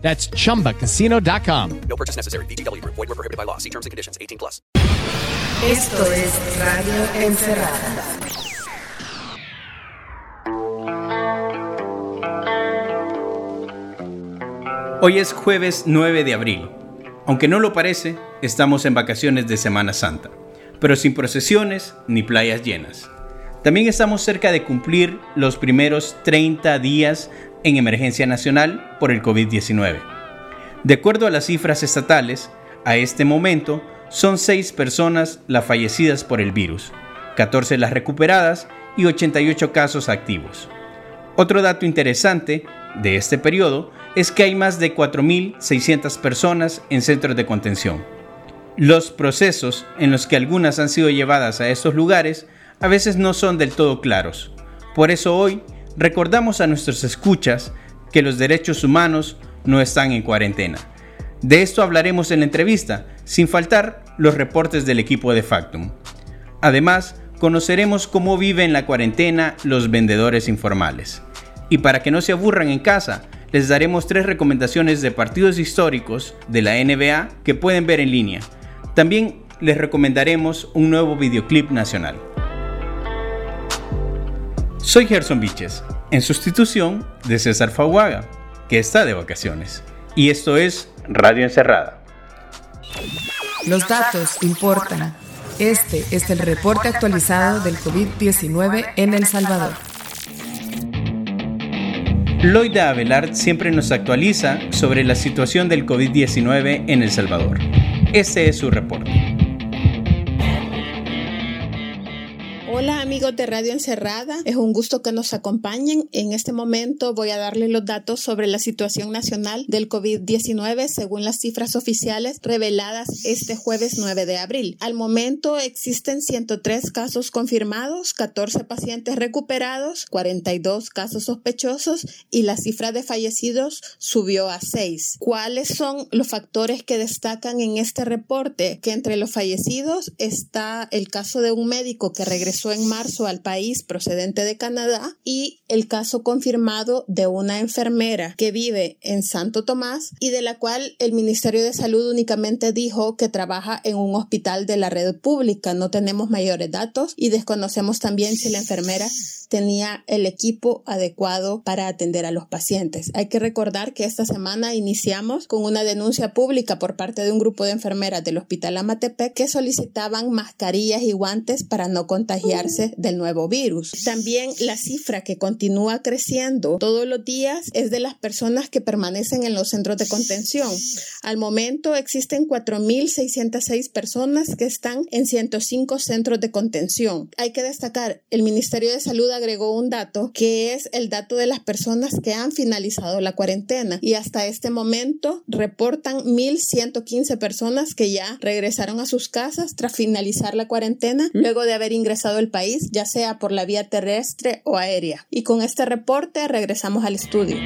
That's chumbacasino.com. No purchase necessary. BGW. Void were prohibited by law. See terms and conditions. 18 plus. Esto es Radio Encerrada. Hoy es jueves 9 de abril. Aunque no lo parece, estamos en vacaciones de Semana Santa, pero sin procesiones ni playas llenas. También estamos cerca de cumplir los primeros 30 días en emergencia nacional por el COVID-19. De acuerdo a las cifras estatales, a este momento son 6 personas las fallecidas por el virus, 14 las recuperadas y 88 casos activos. Otro dato interesante de este periodo es que hay más de 4.600 personas en centros de contención. Los procesos en los que algunas han sido llevadas a estos lugares a veces no son del todo claros. Por eso hoy recordamos a nuestros escuchas que los derechos humanos no están en cuarentena. De esto hablaremos en la entrevista, sin faltar los reportes del equipo de Factum. Además, conoceremos cómo viven la cuarentena los vendedores informales. Y para que no se aburran en casa, les daremos tres recomendaciones de partidos históricos de la NBA que pueden ver en línea. También les recomendaremos un nuevo videoclip nacional. Soy Gerson Viches, en sustitución de César Faguaga, que está de vacaciones. Y esto es Radio Encerrada. Los datos importan. Este es el reporte actualizado del COVID-19 en El Salvador. Loida Abelard siempre nos actualiza sobre la situación del COVID-19 en El Salvador. Este es su reporte. Hola amigos de Radio Encerrada, es un gusto que nos acompañen. En este momento voy a darles los datos sobre la situación nacional del COVID-19 según las cifras oficiales reveladas este jueves 9 de abril. Al momento existen 103 casos confirmados, 14 pacientes recuperados, 42 casos sospechosos y la cifra de fallecidos subió a 6. ¿Cuáles son los factores que destacan en este reporte? Que entre los fallecidos está el caso de un médico que regresó en marzo al país procedente de Canadá y el caso confirmado de una enfermera que vive en Santo Tomás y de la cual el Ministerio de Salud únicamente dijo que trabaja en un hospital de la red pública. No tenemos mayores datos y desconocemos también si la enfermera tenía el equipo adecuado para atender a los pacientes. Hay que recordar que esta semana iniciamos con una denuncia pública por parte de un grupo de enfermeras del Hospital Amatepec que solicitaban mascarillas y guantes para no contagiarse del nuevo virus. También la cifra que continúa creciendo todos los días es de las personas que permanecen en los centros de contención. Al momento existen 4.606 personas que están en 105 centros de contención. Hay que destacar, el Ministerio de Salud agregó un dato que es el dato de las personas que han finalizado la cuarentena y hasta este momento reportan 1.115 personas que ya regresaron a sus casas tras finalizar la cuarentena luego de haber ingresado al país, ya sea por la vía terrestre o aérea. Y con este reporte regresamos al estudio.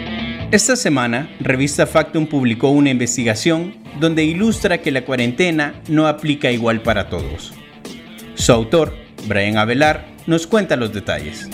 Esta semana, Revista Factum publicó una investigación donde ilustra que la cuarentena no aplica igual para todos. Su autor, Brian Avelar, nos cuenta los detalles.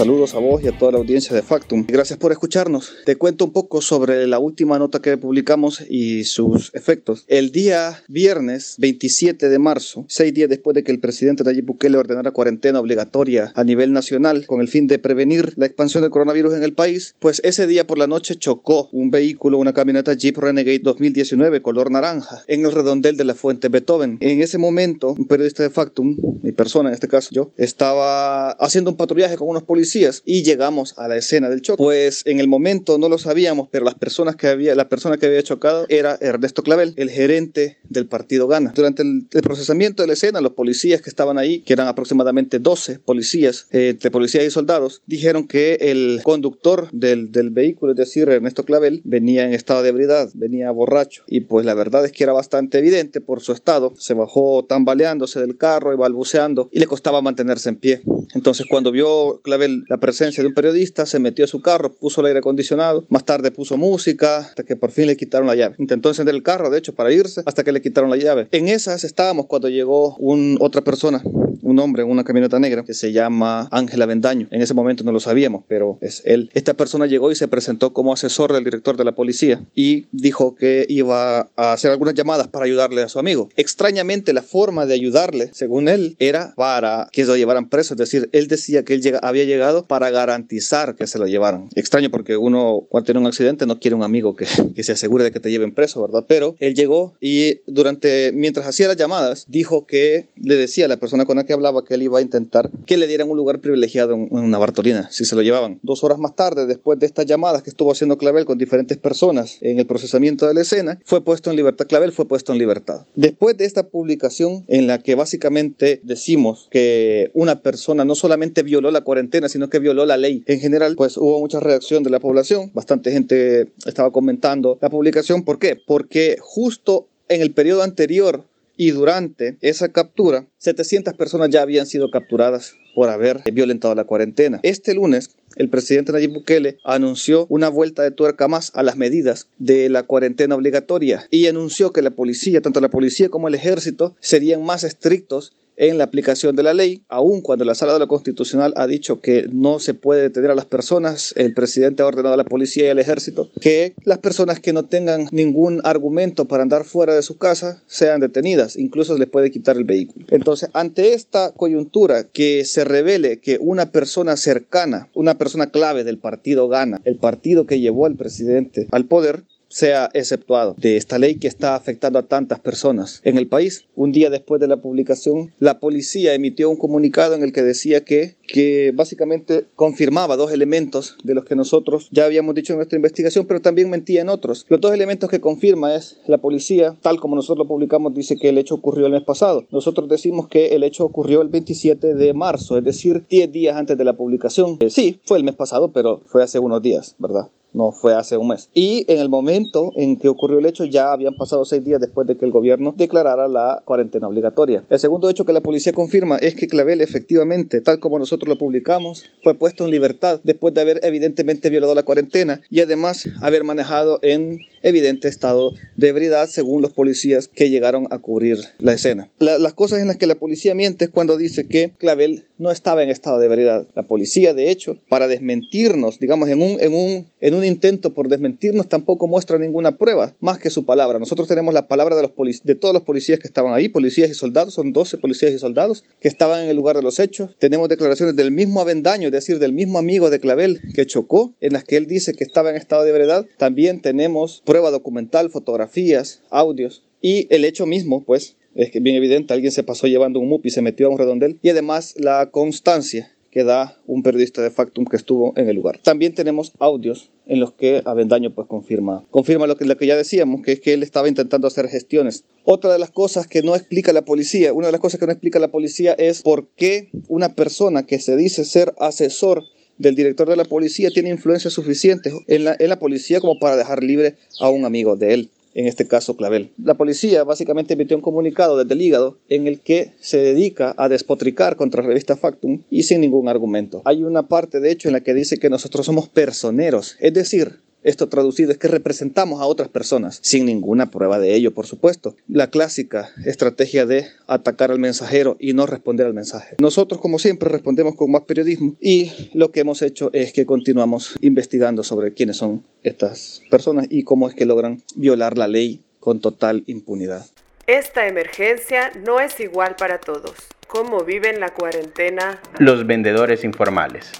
Saludos a vos y a toda la audiencia de Factum. Gracias por escucharnos. Te cuento un poco sobre la última nota que publicamos y sus efectos. El día viernes 27 de marzo, seis días después de que el presidente Nayib Bukele ordenara cuarentena obligatoria a nivel nacional con el fin de prevenir la expansión del coronavirus en el país, pues ese día por la noche chocó un vehículo, una camioneta Jeep Renegade 2019 color naranja en el redondel de la fuente Beethoven. En ese momento, un periodista de Factum, mi persona en este caso yo, estaba haciendo un patrullaje con unos policías policías y llegamos a la escena del choque. Pues en el momento no lo sabíamos, pero las personas que había, la persona que había chocado era Ernesto Clavel, el gerente del partido Gana. Durante el, procesamiento de la escena, los policías que estaban ahí, que eran aproximadamente 12 policías, eh, entre policías y soldados, dijeron que el conductor del, del vehículo, es decir, Ernesto Clavel, venía en estado de ebriedad, venía borracho. Y pues la verdad es que era bastante evidente por su estado. Se bajó tambaleándose del carro y balbuceando y le costaba mantenerse en pie. Entonces cuando vio Clavel la presencia de un periodista, se metió a su carro, puso el aire acondicionado, más tarde puso música, hasta que por fin le quitaron la llave. Intentó encender el carro, de hecho, para irse, hasta que le quitaron la llave. En esas estábamos cuando llegó un, otra persona, un hombre en una camioneta negra que se llama Ángela Vendaño. En ese momento no lo sabíamos, pero es él. Esta persona llegó y se presentó como asesor del director de la policía y dijo que iba a hacer algunas llamadas para ayudarle a su amigo. Extrañamente, la forma de ayudarle, según él, era para que lo llevaran preso. Es decir, él decía que él llega, había llegado para garantizar que se lo llevaran. Extraño porque uno cuando tiene un accidente no quiere un amigo que, que se asegure de que te lleven preso, ¿verdad? Pero él llegó y durante, mientras hacía las llamadas, dijo que le decía a la persona con la que hablaba que él iba a intentar que le dieran un lugar privilegiado en una Bartolina, si se lo llevaban. Dos horas más tarde, después de estas llamadas que estuvo haciendo Clavel con diferentes personas en el procesamiento de la escena, fue puesto en libertad. Clavel fue puesto en libertad. Después de esta publicación en la que básicamente decimos que una persona no solamente violó la cuarentena, sino que violó la ley en general, pues hubo mucha reacción de la población. Bastante gente estaba comentando la publicación. ¿Por qué? Porque justo en el periodo anterior y durante esa captura, 700 personas ya habían sido capturadas por haber violentado la cuarentena. Este lunes, el presidente Nayib Bukele anunció una vuelta de tuerca más a las medidas de la cuarentena obligatoria y anunció que la policía, tanto la policía como el ejército, serían más estrictos en la aplicación de la ley, aun cuando la Sala de la Constitucional ha dicho que no se puede detener a las personas, el presidente ha ordenado a la policía y al ejército que las personas que no tengan ningún argumento para andar fuera de su casa sean detenidas, incluso les puede quitar el vehículo. Entonces, ante esta coyuntura que se revele que una persona cercana, una persona clave del partido gana, el partido que llevó al presidente al poder, sea exceptuado de esta ley que está afectando a tantas personas en el país. Un día después de la publicación, la policía emitió un comunicado en el que decía que, que básicamente confirmaba dos elementos de los que nosotros ya habíamos dicho en nuestra investigación, pero también mentía en otros. Los dos elementos que confirma es la policía, tal como nosotros lo publicamos, dice que el hecho ocurrió el mes pasado. Nosotros decimos que el hecho ocurrió el 27 de marzo, es decir, 10 días antes de la publicación. Eh, sí, fue el mes pasado, pero fue hace unos días, ¿verdad? No fue hace un mes. Y en el momento en que ocurrió el hecho ya habían pasado seis días después de que el gobierno declarara la cuarentena obligatoria. El segundo hecho que la policía confirma es que Clavel efectivamente, tal como nosotros lo publicamos, fue puesto en libertad después de haber evidentemente violado la cuarentena y además haber manejado en evidente estado de ebriedad según los policías que llegaron a cubrir la escena. las cosas en las que la policía miente es cuando dice que Clavel no estaba en estado de ebriedad. La policía, de hecho, para desmentirnos, digamos, en un, en un, en un intento por desmentirnos, tampoco muestra ninguna prueba, más que su palabra. Nosotros tenemos la palabra de, los de todos los policías que estaban ahí, policías y soldados, son 12 policías y soldados que estaban en el lugar de los hechos. Tenemos declaraciones del mismo Avendaño, es decir, del mismo amigo de Clavel que chocó, en las que él dice que estaba en estado de ebriedad. También tenemos prueba documental, fotografías, audios y el hecho mismo, pues, es que bien evidente, alguien se pasó llevando un MUP y se metió a un redondel y además la constancia que da un periodista de Factum que estuvo en el lugar. También tenemos audios en los que Avendaño pues confirma, confirma lo que, ya decíamos, que es que él estaba intentando hacer gestiones. Otra de las cosas que no explica la policía, una de las cosas que no explica la policía es por qué una persona que se dice ser asesor del director de la policía tiene influencia suficiente en la policía como para dejar libre a un amigo de él en este caso Clavel. La policía básicamente emitió un comunicado desde el hígado en el que se dedica a despotricar contra la revista Factum y sin ningún argumento. Hay una parte de hecho en la que dice que nosotros somos personeros, es decir, esto traducido es que representamos a otras personas, sin ninguna prueba de ello, por supuesto. La clásica estrategia de atacar al mensajero y no responder al mensaje. Nosotros, como siempre, respondemos con más periodismo y lo que hemos hecho es que continuamos investigando sobre quiénes son estas personas y cómo es que logran violar la ley con total impunidad. Esta emergencia no es igual para todos. ¿Cómo viven la cuarentena? Los vendedores informales.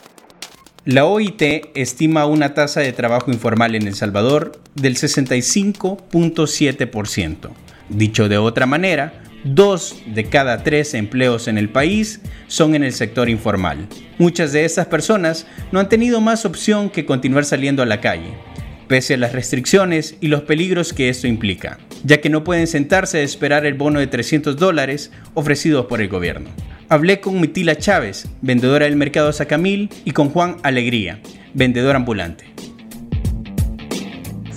La OIT estima una tasa de trabajo informal en El Salvador del 65.7%. Dicho de otra manera, Dos de cada tres empleos en el país son en el sector informal. Muchas de estas personas no han tenido más opción que continuar saliendo a la calle, pese a las restricciones y los peligros que esto implica, ya que no pueden sentarse a esperar el bono de 300 dólares ofrecido por el gobierno. Hablé con Mitila Chávez, vendedora del mercado Sacamil, y con Juan Alegría, vendedor ambulante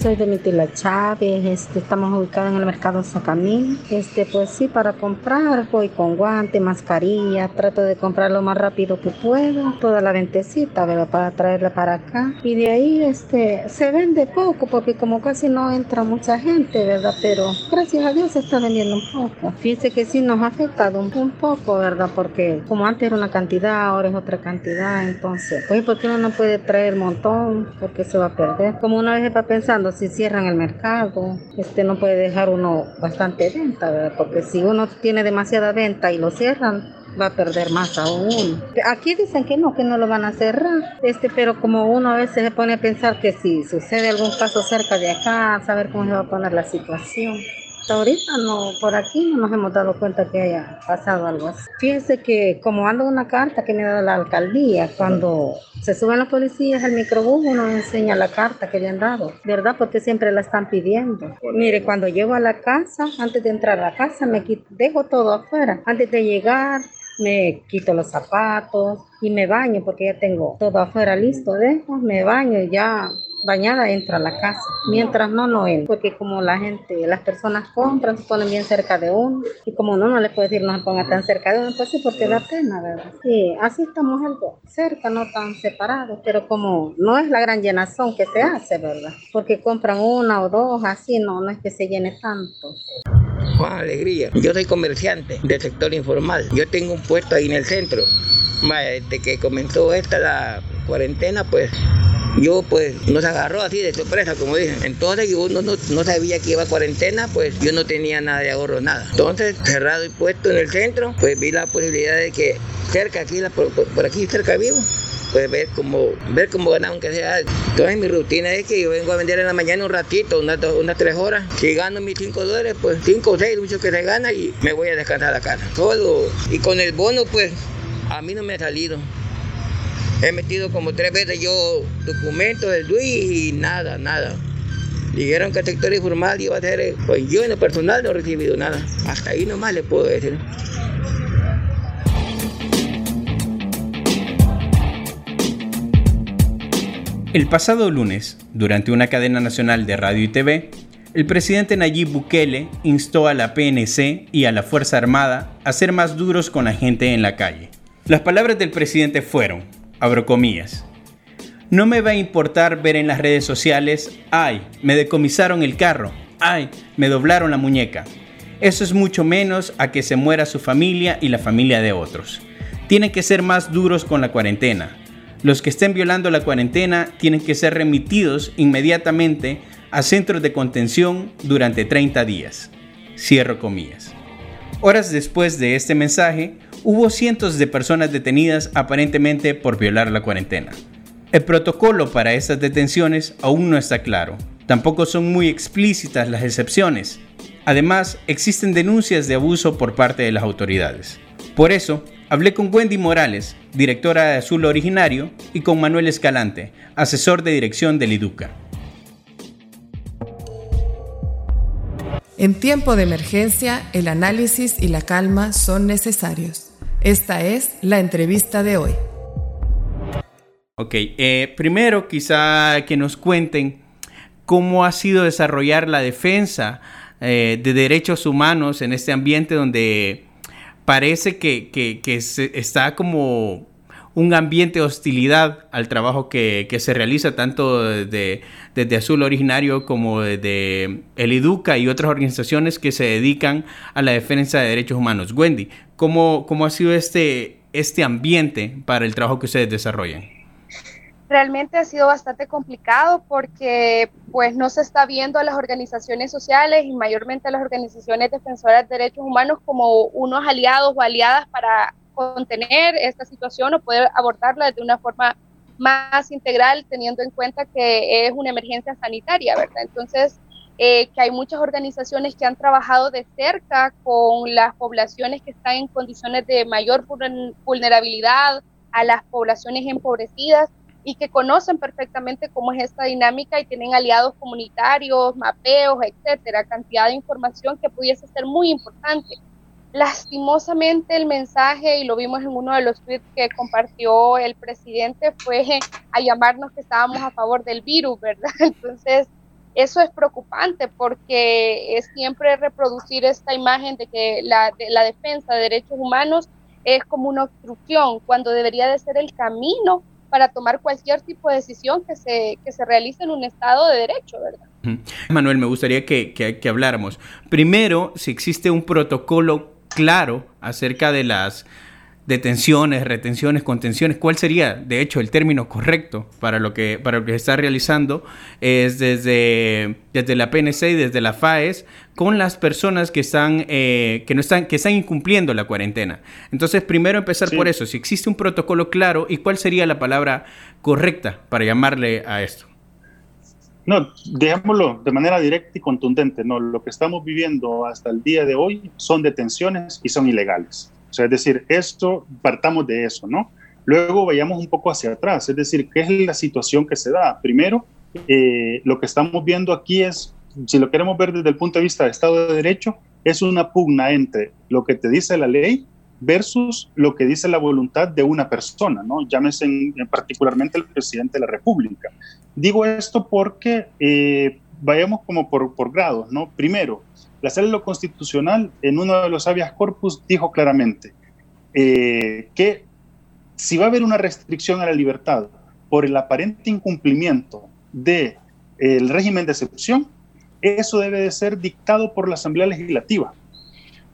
soy de Mitila Chávez, este, estamos ubicados en el mercado Sacamil. Este, pues sí, para comprar voy con guante, mascarilla, trato de comprar lo más rápido que puedo, toda la ventecita, ¿verdad? Para traerla para acá. Y de ahí este, se vende poco porque como casi no entra mucha gente, ¿verdad? Pero gracias a Dios se está vendiendo un poco. Fíjense que sí nos ha afectado un, un poco, ¿verdad? Porque como antes era una cantidad, ahora es otra cantidad, entonces, pues porque uno no puede traer montón porque se va a perder. Como una vez está pensando, si cierran el mercado, este no puede dejar uno bastante venta, porque si uno tiene demasiada venta y lo cierran, va a perder más aún. Aquí dicen que no, que no lo van a cerrar, este, pero como uno a veces se pone a pensar que si sucede algún caso cerca de acá, saber cómo se va a poner la situación. Hasta ahorita no, por aquí no nos hemos dado cuenta que haya pasado algo así. Fíjese que como ando una carta que me ha dado la alcaldía, cuando se suben los policías al microbús, uno enseña la carta que le han dado, ¿verdad? Porque siempre la están pidiendo. Mire, cuando llego a la casa, antes de entrar a la casa, me dejo todo afuera. Antes de llegar, me quito los zapatos y me baño porque ya tengo todo afuera listo, dejo, me baño y ya bañada entra a la casa. Mientras no, no entra. Porque como la gente, las personas compran, se ponen bien cerca de uno. Y como uno no le puede decir no se ponga tan cerca de uno, pues sí, porque da pena, ¿verdad? Sí, así estamos algo cerca, no tan separados. Pero como no es la gran llenazón que se hace, ¿verdad? Porque compran una o dos, así no, no es que se llene tanto. Juan Alegría, yo soy comerciante del sector informal. Yo tengo un puesto ahí en el centro. Desde que comenzó esta la cuarentena, pues yo pues nos agarró así de sorpresa, como dije. Entonces yo no, no, sabía que iba a cuarentena, pues yo no tenía nada de ahorro, nada. Entonces, cerrado y puesto en el centro, pues vi la posibilidad de que cerca aquí, por, aquí cerca vivo, pues ver cómo, ver cómo ganar aunque sea. Entonces mi rutina es que yo vengo a vender en la mañana un ratito, unas, unas tres horas. Si gano mis cinco dólares, pues cinco o seis, mucho que se gana y me voy a descansar la casa. Todo. Y con el bono, pues a mí no me ha salido. He metido como tres veces yo documentos del DUI y nada, nada. Dijeron que el sector informal iba a ser, pues yo en lo personal no he recibido nada. Hasta ahí nomás le puedo decir. El pasado lunes, durante una cadena nacional de radio y TV, el presidente Nayib Bukele instó a la PNC y a la Fuerza Armada a ser más duros con la gente en la calle. Las palabras del presidente fueron, abro comillas. No me va a importar ver en las redes sociales, ay, me decomisaron el carro, ay, me doblaron la muñeca. Eso es mucho menos a que se muera su familia y la familia de otros. Tienen que ser más duros con la cuarentena. Los que estén violando la cuarentena tienen que ser remitidos inmediatamente a centros de contención durante 30 días. Cierro comillas. Horas después de este mensaje, hubo cientos de personas detenidas aparentemente por violar la cuarentena. El protocolo para estas detenciones aún no está claro. Tampoco son muy explícitas las excepciones. Además, existen denuncias de abuso por parte de las autoridades. Por eso, hablé con Wendy Morales, directora de Azul Originario, y con Manuel Escalante, asesor de dirección del IDUCA. En tiempo de emergencia, el análisis y la calma son necesarios. Esta es la entrevista de hoy. Ok, eh, primero quizá que nos cuenten cómo ha sido desarrollar la defensa eh, de derechos humanos en este ambiente donde parece que, que, está como un ambiente de hostilidad al trabajo que, se realiza tanto desde, desde, Azul Originario como desde el IDUCA y otras organizaciones que se dedican a la defensa de derechos humanos. Wendy, ¿cómo, cómo ha sido este, este ambiente para el trabajo que ustedes desarrollan? realmente ha sido bastante complicado porque pues no se está viendo a las organizaciones sociales y mayormente a las organizaciones defensoras de derechos humanos como unos aliados o aliadas para contener esta situación o poder abordarla de una forma más integral teniendo en cuenta que es una emergencia sanitaria, ¿verdad? Entonces, eh, que hay muchas organizaciones que han trabajado de cerca con las poblaciones que están en condiciones de mayor vulnerabilidad, a las poblaciones empobrecidas y que conocen perfectamente cómo es esta dinámica y tienen aliados comunitarios, mapeos, etcétera, cantidad de información que pudiese ser muy importante. Lastimosamente el mensaje, y lo vimos en uno de los tweets que compartió el presidente, fue a llamarnos que estábamos a favor del virus, ¿verdad? Entonces, eso es preocupante porque es siempre reproducir esta imagen de que la, defensa de derechos humanos es como una obstrucción, cuando debería de ser el camino para tomar cualquier tipo de decisión que se, que se realice en un Estado de Derecho, ¿verdad? Manuel, me gustaría que, que habláramos. Primero, si existe un protocolo claro acerca de las detenciones, retenciones, contenciones, ¿cuál sería, de hecho, el término correcto para lo que, para lo que se está realizando? Es desde, desde la PNC y desde la FAES con las personas que están, eh, que no están, que están incumpliendo la cuarentena. Entonces, primero empezar por eso, si existe un protocolo claro y cuál sería la palabra correcta para llamarle a esto. No, dejémoslo de manera directa y contundente. No, lo que estamos viviendo hasta el día de hoy son detenciones y son ilegales. O sea, es decir, esto, partamos de eso, ¿no? Luego vayamos un poco hacia atrás, es decir, ¿qué es la situación que se da? Primero, eh, lo que estamos viendo aquí es, si lo queremos ver desde el punto de vista de Estado de Derecho, es una pugna entre lo que te dice la ley versus lo que dice la voluntad de una persona, ¿no? Llámese en, particularmente el presidente de la República. Digo esto porque eh, vayamos como por, grados, ¿no? Primero, la sala de constitucional, en uno de los habeas corpus, dijo claramente eh, que si va a haber una restricción a la libertad por el aparente incumplimiento del el régimen de excepción, eso debe de ser dictado por la Asamblea Legislativa.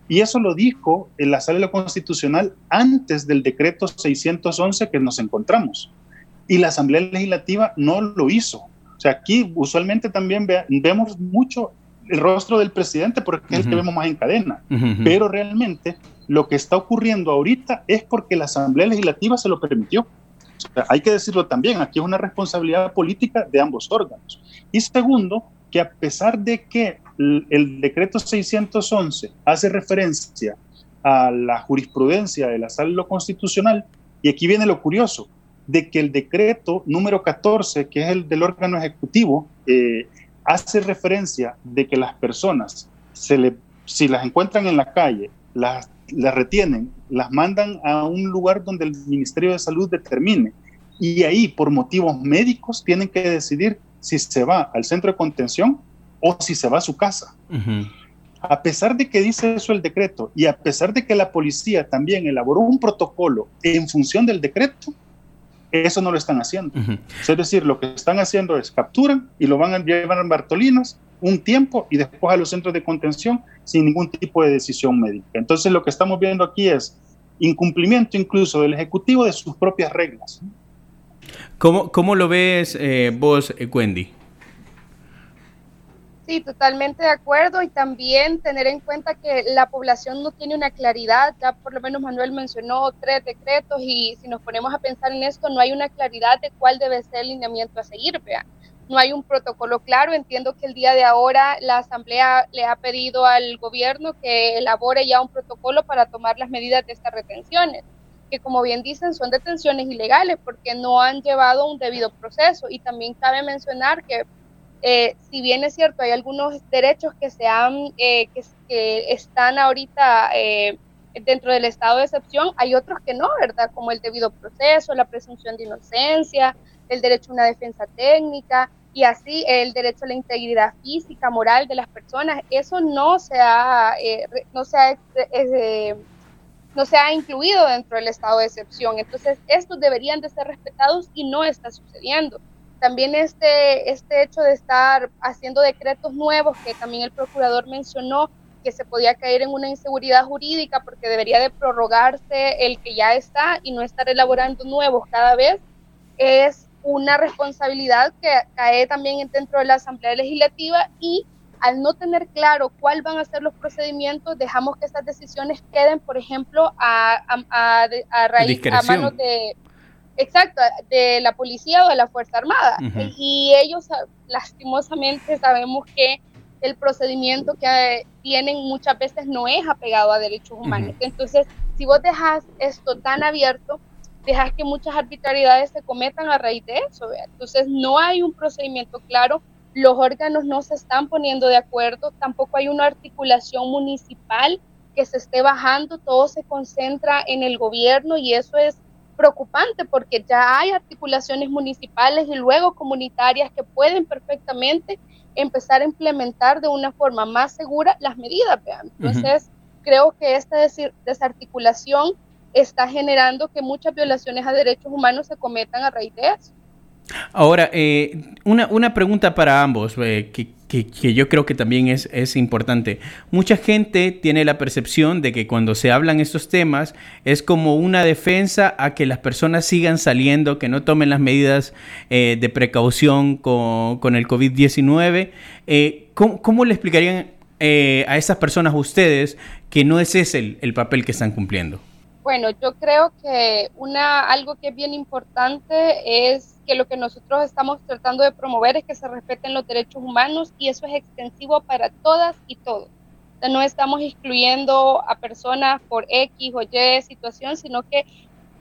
Y eso lo dijo en la sala constitucional antes del decreto 611 que nos encontramos. Y la Asamblea Legislativa no lo hizo. O sea, aquí usualmente también vemos mucho el rostro del presidente porque es el que vemos más en cadena. Pero realmente lo que está ocurriendo ahorita es porque la Asamblea Legislativa se lo permitió. hay que decirlo también, aquí es una responsabilidad política de ambos órganos. Y segundo, que a pesar de que el, decreto 611 hace referencia a la jurisprudencia de la sala constitucional, y aquí viene lo curioso, de que el decreto número 14, que es el del órgano ejecutivo, eh, hace referencia de que las personas, se le, si las encuentran en la calle, las retienen, las mandan a un lugar donde el Ministerio de Salud determine y ahí por motivos médicos tienen que decidir si se va al centro de contención o si se va a su casa. A pesar de que dice eso el decreto y a pesar de que la policía también elaboró un protocolo en función del decreto, eso no lo están haciendo. Es decir, lo que están haciendo es capturan y lo van a llevar en Bartolinas un tiempo y después a los centros de contención sin ningún tipo de decisión médica. Entonces lo que estamos viendo aquí es incumplimiento incluso del Ejecutivo de sus propias reglas. ¿Cómo, cómo lo ves eh, vos, eh, Wendy? Sí, totalmente de acuerdo y también tener en cuenta que la población no tiene una claridad, ya por lo menos Manuel mencionó tres decretos y si nos ponemos a pensar en esto no hay una claridad de cuál debe ser el lineamiento a seguir, vea. No hay un protocolo claro, entiendo que el día de ahora la Asamblea le ha pedido al gobierno que elabore ya un protocolo para tomar las medidas de estas retenciones, que como bien dicen son detenciones ilegales porque no han llevado un debido proceso y también cabe mencionar que eh, si bien es cierto, hay algunos derechos que, se han, eh, que, están ahorita eh, dentro del estado de excepción, hay otros que no, ¿verdad? Como el debido proceso, la presunción de inocencia, el derecho a una defensa técnica y así el derecho a la integridad física, moral de las personas. Eso no se ha, no se ha, no se ha incluido dentro del estado de excepción. Entonces, estos deberían de ser respetados y no está sucediendo. También este, este hecho de estar haciendo decretos nuevos, que también el procurador mencionó, que se podía caer en una inseguridad jurídica porque debería de prorrogarse el que ya está y no estar elaborando nuevos cada vez, es una responsabilidad que cae también dentro de la Asamblea Legislativa y al no tener claro cuáles van a ser los procedimientos, dejamos que estas decisiones queden, por ejemplo, a, a, a, raíz, a manos de, Exacto, de la policía o de la Fuerza Armada. Y ellos lastimosamente sabemos que el procedimiento que tienen muchas veces no es apegado a derechos humanos. Entonces, si vos dejas esto tan abierto, dejas que muchas arbitrariedades se cometan a raíz de eso. Entonces, no hay un procedimiento claro, los órganos no se están poniendo de acuerdo, tampoco hay una articulación municipal que se esté bajando, todo se concentra en el gobierno y eso es preocupante porque ya hay articulaciones municipales y luego comunitarias que pueden perfectamente empezar a implementar de una forma más segura las medidas. Entonces, creo que esta desarticulación está generando que muchas violaciones a derechos humanos se cometan a raíz de eso. Ahora, eh, una, una, pregunta para ambos, eh, que, que, yo creo que también es, es, importante. Mucha gente tiene la percepción de que cuando se hablan estos temas es como una defensa a que las personas sigan saliendo, que no tomen las medidas eh, de precaución con, con el COVID-19. ¿cómo, ¿cómo, le explicarían a esas personas ustedes que no es ese el, el papel que están cumpliendo? Bueno, yo creo que una, algo que es bien importante es que lo que nosotros estamos tratando de promover es que se respeten los derechos humanos y eso es extensivo para todas y todos. no estamos excluyendo a personas por X o Y situación, sino que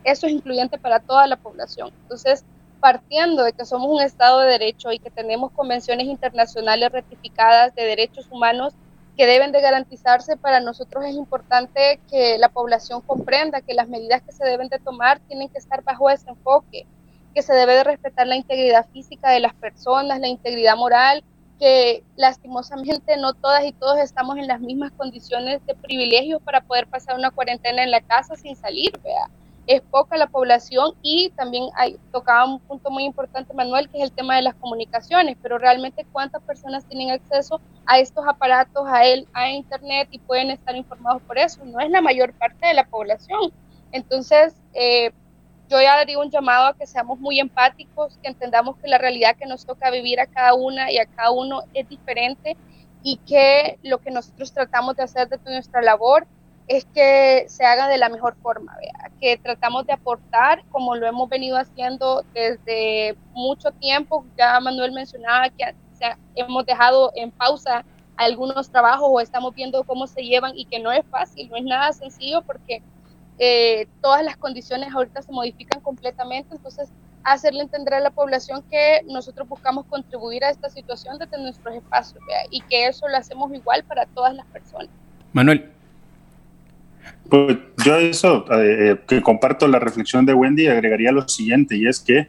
eso es incluyente para toda la población. Entonces, partiendo de que somos un Estado de Derecho y que tenemos convenciones internacionales ratificadas de derechos humanos, que deben de garantizarse, para nosotros es importante que la población comprenda que las medidas que se deben de tomar tienen que estar bajo ese enfoque, que se debe de respetar la integridad física de las personas, la integridad moral, que lastimosamente no todas y todos estamos en las mismas condiciones de privilegio para poder pasar una cuarentena en la casa sin salir, vea es poca la población y también hay, tocaba un punto muy importante, Manuel, que es el tema de las comunicaciones, pero realmente cuántas personas tienen acceso a estos aparatos, a, él, a Internet y pueden estar informados por eso. No es la mayor parte de la población. Entonces, eh, yo ya daría un llamado a que seamos muy empáticos, que entendamos que la realidad que nos toca vivir a cada una y a cada uno es diferente y que lo que nosotros tratamos de hacer desde nuestra labor es que se haga de la mejor forma, que tratamos de aportar como lo hemos venido haciendo desde mucho tiempo. Ya Manuel mencionaba que hemos dejado en pausa algunos trabajos o estamos viendo cómo se llevan y que no es fácil, no es nada sencillo porque eh, todas las condiciones ahorita se modifican completamente, entonces hacerle entender a la población que nosotros buscamos contribuir a esta situación desde nuestros espacios y que eso lo hacemos igual para todas las personas. Manuel, pues yo eso, eh, eh, que comparto la reflexión de Wendy, agregaría lo siguiente, y es que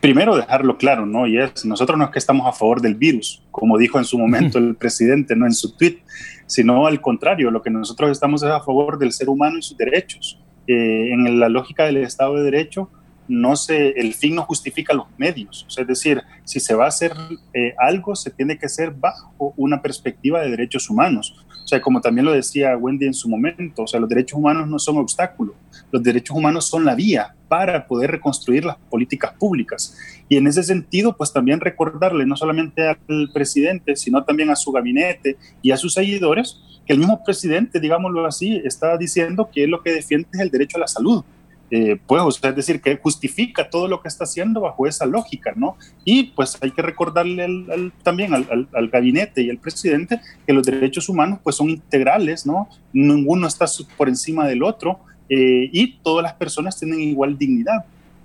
primero dejarlo claro, ¿no? Y es, nosotros no es que estamos a favor del virus, como dijo en su momento el presidente, no en su tweet, sino al contrario, lo que nosotros estamos es a favor del ser humano y sus derechos. Eh, en la lógica del Estado de Derecho, no se, el fin no justifica los medios. es decir, si se va a hacer algo, se tiene que hacer bajo una perspectiva de derechos humanos. Sea, como también lo decía Wendy en su momento, o sea, los derechos humanos no son obstáculos, los derechos humanos son la vía para poder reconstruir las políticas públicas. Y en ese sentido, pues también recordarle no solamente al presidente, sino también a su gabinete y a sus seguidores, que el mismo presidente, digámoslo así, está diciendo que lo que defiende es el derecho a la salud. Eh, pues, sea, es decir, que justifica todo lo que está haciendo bajo esa lógica, ¿no? Y pues hay que recordarle también al, gabinete y al presidente que los derechos humanos pues son integrales, ¿no? Ninguno está por encima del otro eh, y todas las personas tienen igual dignidad.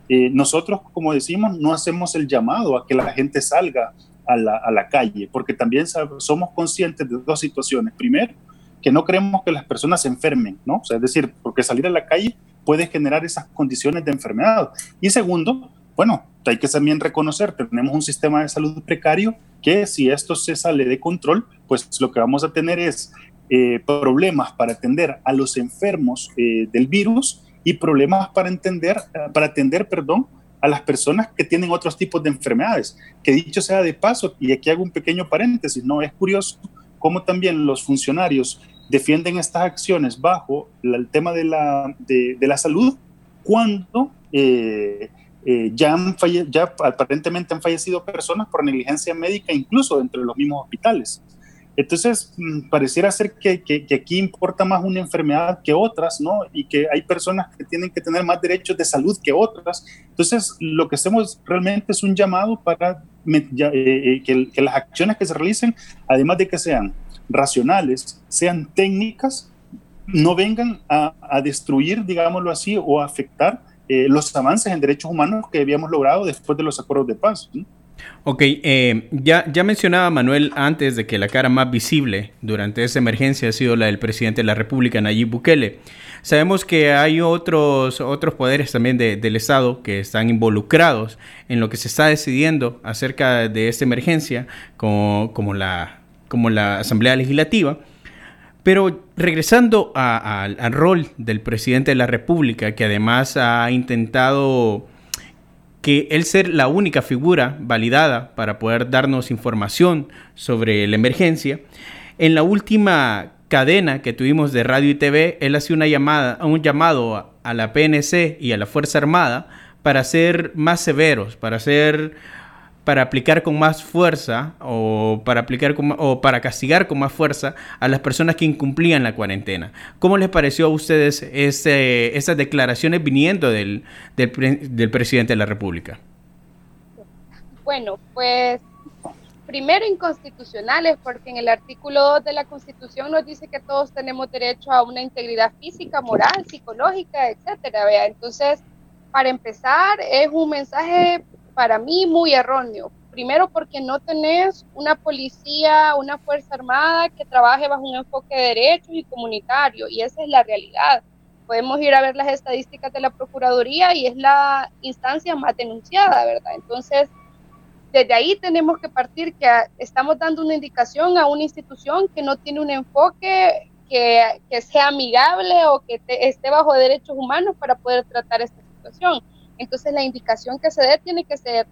Eh, nosotros, como decimos, no hacemos el llamado a que la gente salga a la, calle, porque también somos conscientes de dos situaciones. Primero, que no queremos que las personas se enfermen, ¿no? O sea, es decir, porque salir a la calle puede generar esas condiciones de enfermedad. Y segundo, bueno, hay que también reconocer, tenemos un sistema de salud precario que si esto se sale de control, pues lo que vamos a tener es eh, problemas para atender a los enfermos eh, del virus y problemas para, entender, para atender perdón, a las personas que tienen otros tipos de enfermedades. Que dicho sea de paso, y aquí hago un pequeño paréntesis, no es curioso cómo también los funcionarios defienden estas acciones bajo el tema de la, de, la salud cuando eh, eh, ya, aparentemente han fallecido personas por negligencia médica, incluso dentro de los mismos hospitales. Entonces, mm, pareciera ser que, que, aquí importa más una enfermedad que otras, ¿no? Y que hay personas que tienen que tener más derechos de salud que otras. Entonces, lo que hacemos realmente es un llamado para que, las acciones que se realicen, además de que sean racionales, sean técnicas, no vengan a, destruir, digámoslo así, o a afectar los avances en derechos humanos que habíamos logrado después de los acuerdos de paz. Ok, eh, ya, ya mencionaba Manuel antes de que la cara más visible durante esa emergencia ha sido la del presidente de la República, Nayib Bukele. Sabemos que hay otros, otros poderes también del Estado que están involucrados en lo que se está decidiendo acerca de esta emergencia, como, como, la, como la Asamblea Legislativa. Pero regresando al rol del presidente de la República, que además ha intentado que él ser la única figura validada para poder darnos información sobre la emergencia, en la última cadena que tuvimos de radio y TV, él hacía una llamada, un llamado a la PNC y a la Fuerza Armada para ser más severos, para ser para aplicar con más fuerza o para aplicar o para castigar con más fuerza a las personas que incumplían la cuarentena. ¿Cómo les pareció a ustedes ese, esas declaraciones viniendo del, del, presidente de la República? Bueno, pues primero inconstitucionales, porque en el artículo 2 de la Constitución nos dice que todos tenemos derecho a una integridad física, moral, psicológica, etcétera. Entonces, para empezar, es un mensaje para mí muy erróneo. Primero porque no tenés una policía, una fuerza armada que trabaje bajo un enfoque de derechos y comunitario, y esa es la realidad. Podemos ir a ver las estadísticas de la Procuraduría y es la instancia más denunciada, ¿verdad? Entonces, desde ahí tenemos que partir que estamos dando una indicación a una institución que no tiene un enfoque que, que sea amigable o que esté bajo derechos humanos para poder tratar esta situación. Entonces la indicación que se dé tiene que ser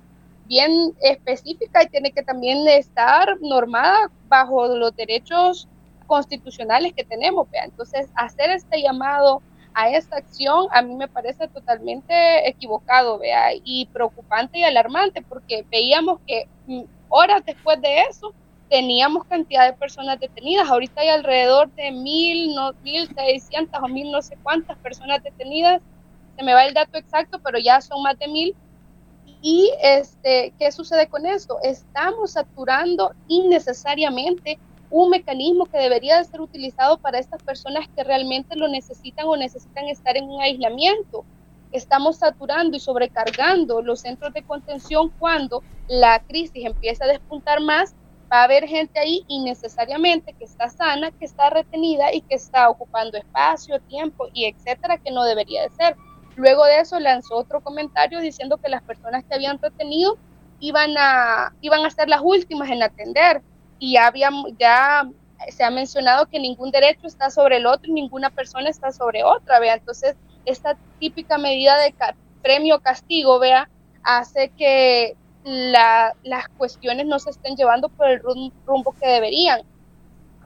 bien específica y tiene que también estar normada bajo los derechos constitucionales que tenemos. Entonces hacer este llamado a esta acción a mí me parece totalmente equivocado ¿vea? y preocupante y alarmante porque veíamos que mm, horas después de eso teníamos cantidad de personas detenidas. Ahorita hay alrededor de mil, no, mil seiscientas o mil no sé cuántas personas detenidas se me va el dato exacto, pero ya son más de mil. Y este, ¿qué sucede con esto? Estamos saturando innecesariamente un mecanismo que debería de ser utilizado para estas personas que realmente lo necesitan o necesitan estar en un aislamiento. Estamos saturando y sobrecargando los centros de contención cuando la crisis empieza a despuntar más. Va a haber gente ahí innecesariamente que está sana, que está retenida y que está ocupando espacio, tiempo y etcétera, que no debería de ser. Luego de eso lanzó otro comentario diciendo que las personas que habían retenido iban a, iban a ser las últimas en atender. Y ya, ya se ha mencionado que ningún derecho está sobre el otro y ninguna persona está sobre otra, ¿vea? Entonces, esta típica medida de premio-castigo, ¿vea? Hace que las cuestiones no se estén llevando por el rumbo que deberían.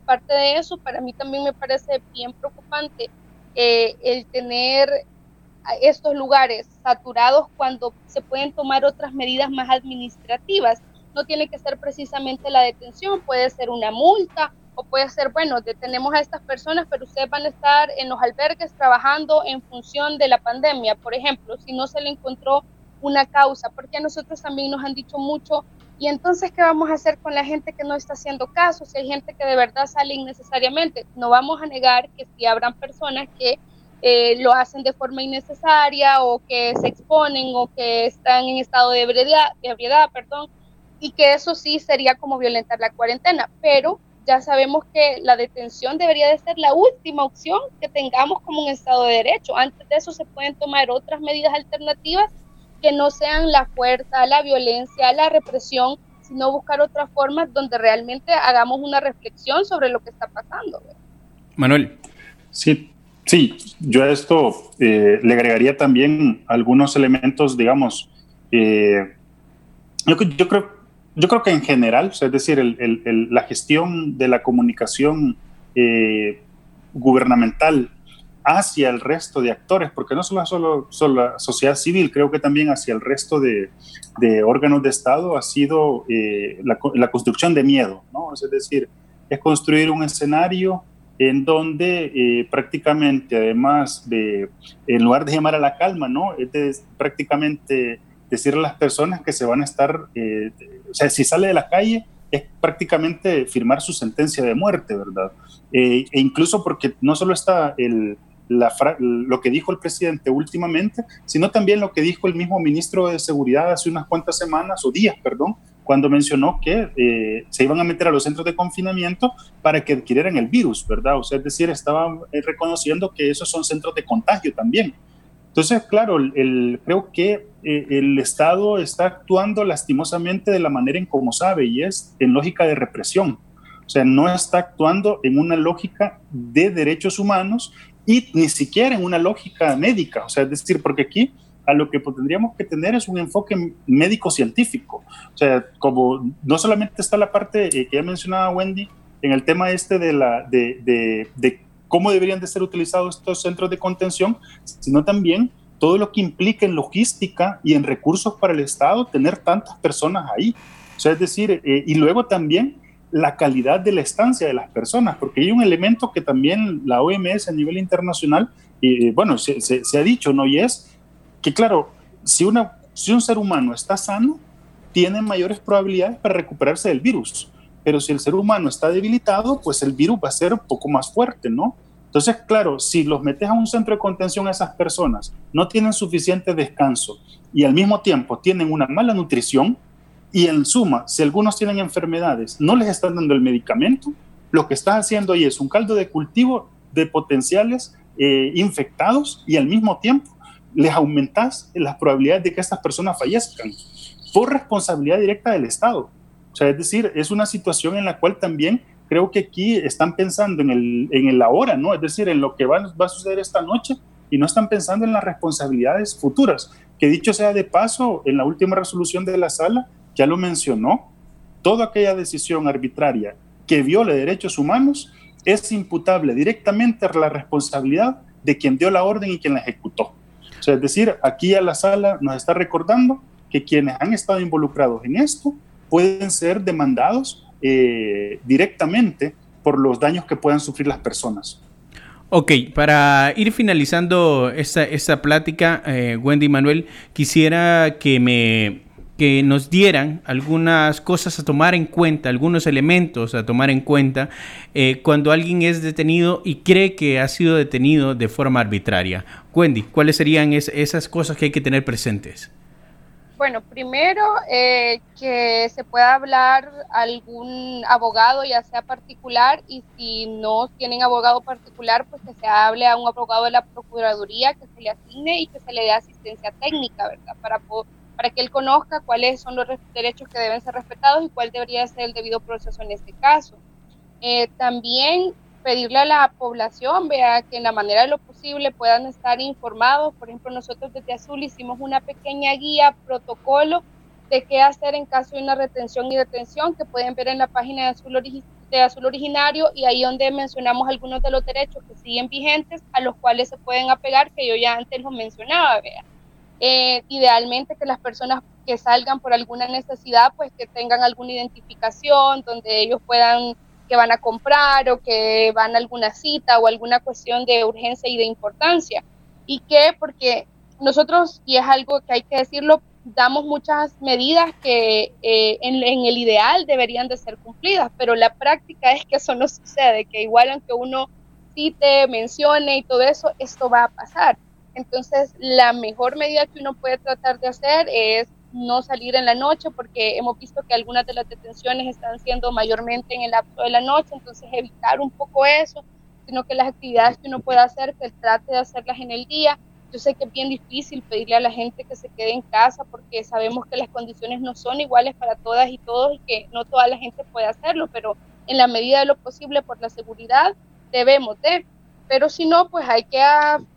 Aparte de eso, para mí también me parece bien preocupante eh, el tener estos lugares saturados cuando se pueden tomar otras medidas más administrativas. No tiene que ser precisamente la detención, puede ser una multa o puede ser, bueno, detenemos a estas personas, pero ustedes van a estar en los albergues trabajando en función de la pandemia, por ejemplo, si no se le encontró una causa, porque a nosotros también nos han dicho mucho, y entonces, ¿qué vamos a hacer con la gente que no está haciendo caso? Si hay gente que de verdad sale innecesariamente, no vamos a negar que si habrán personas que eh, lo hacen de forma innecesaria o que se exponen o que están en estado de ebriedad, de ebriedad perdón, y que eso sí sería como violentar la cuarentena, pero ya sabemos que la detención debería de ser la última opción que tengamos como un Estado de Derecho. Antes de eso se pueden tomar otras medidas alternativas que no sean la fuerza, la violencia, la represión, sino buscar otras formas donde realmente hagamos una reflexión sobre lo que está pasando. Manuel. Sí, Sí, yo a esto eh, le agregaría también algunos elementos, digamos, eh, yo, creo, yo creo que en general, es decir, la gestión de la comunicación eh, gubernamental hacia el resto de actores, porque no solo, solo, solo, la sociedad civil, creo que también hacia el resto de, órganos de Estado ha sido la, la, construcción de miedo, ¿no? Es decir, es construir un escenario en donde eh, prácticamente, además de, en lugar de llamar a la calma, ¿no? Es prácticamente decirle a las personas que se van a estar, eh, o sea, si sale de la calle, es prácticamente firmar su sentencia de muerte, ¿verdad? Eh, e incluso porque no solo está el, lo que dijo el presidente últimamente, sino también lo que dijo el mismo ministro de Seguridad hace unas cuantas semanas o días, perdón, cuando mencionó que eh, se iban a meter a los centros de confinamiento para que adquirieran el virus, ¿verdad? O sea, es decir, estaba reconociendo que esos son centros de contagio también. Entonces, claro, el, creo que eh, el Estado está actuando lastimosamente de la manera en como sabe y es en lógica de represión. O sea, no está actuando en una lógica de derechos humanos y ni siquiera en una lógica médica. O sea, es decir, porque aquí a lo que tendríamos que tener es un enfoque médico-científico. O sea, como no solamente está la parte eh, que ya mencionaba Wendy en el tema este de, la, de, de, de cómo deberían de ser utilizados estos centros de contención, sino también todo lo que implica en logística y en recursos para el Estado tener tantas personas ahí. O sea, es decir, eh, y luego también la calidad de la estancia de las personas, porque hay un elemento que también la OMS a nivel internacional, y bueno, se, se, ha dicho, ¿no? Y es que, claro, si, una, si un ser humano está sano, tiene mayores probabilidades para recuperarse del virus pero si el ser humano está debilitado, pues el virus va a ser un poco más fuerte, ¿no? Entonces, claro, si los metes a un centro de contención a esas personas, no tienen suficiente descanso y al mismo tiempo tienen una mala nutrición, y en suma, si algunos tienen enfermedades, no les están dando el medicamento, lo que estás haciendo ahí es un caldo de cultivo de potenciales eh, infectados y al mismo tiempo les aumentas las probabilidades de que estas personas fallezcan por responsabilidad directa del Estado. O sea, es decir, es una situación en la cual también creo que aquí están pensando en el, en el ahora, ¿no? Es decir, en lo que va, va a suceder esta noche y no están pensando en las responsabilidades futuras. Que dicho sea de paso, en la última resolución de la sala ya lo mencionó, toda aquella decisión arbitraria que viole derechos humanos es imputable directamente a la responsabilidad de quien dio la orden y quien la ejecutó. O sea, es decir, aquí a la sala nos está recordando que quienes han estado involucrados en esto pueden ser demandados eh, directamente por los daños que puedan sufrir las personas. Ok, para ir finalizando esta, esta plática, eh, Wendy Manuel, quisiera que me que nos dieran algunas cosas a tomar en cuenta, algunos elementos a tomar en cuenta eh, cuando alguien es detenido y cree que ha sido detenido de forma arbitraria. Wendy, ¿cuáles serían esas cosas que hay que tener presentes? Bueno, primero eh, que se pueda hablar algún abogado, ya sea particular, y si no tienen abogado particular, pues que se hable a un abogado de la Procuraduría que se le asigne y que se le dé asistencia técnica, ¿verdad? Para, para que él conozca cuáles son los derechos que deben ser respetados y cuál debería ser el debido proceso en este caso. Eh, también pedirle a la población, vea, que en la manera de lo posible puedan estar informados. Por ejemplo, nosotros desde Azul hicimos una pequeña guía, protocolo de qué hacer en caso de una retención y detención que pueden ver en la página de Azul, de Azul Originario y ahí donde mencionamos algunos de los derechos que siguen vigentes a los cuales se pueden apegar, que yo ya antes lo mencionaba, vea. Eh, idealmente que las personas que salgan por alguna necesidad, pues que tengan alguna identificación donde ellos puedan que van a comprar o que van a alguna cita o alguna cuestión de urgencia y de importancia. ¿Y qué? Porque nosotros, y es algo que hay que decirlo, damos muchas medidas que eh, en, el ideal deberían de ser cumplidas, pero la práctica es que eso no sucede, que igual aunque uno cite, mencione y todo eso, esto va a pasar. Entonces, la mejor medida que uno puede tratar de hacer es no salir en la noche porque hemos visto que algunas de las detenciones están siendo mayormente en el lapso de la noche, entonces evitar un poco eso, sino que las actividades que uno pueda hacer, que trate de hacerlas en el día. Yo sé que es bien difícil pedirle a la gente que se quede en casa porque sabemos que las condiciones no son iguales para todas y todos y que no toda la gente puede hacerlo, pero en la medida de lo posible por la seguridad debemos de pero si no, pues hay que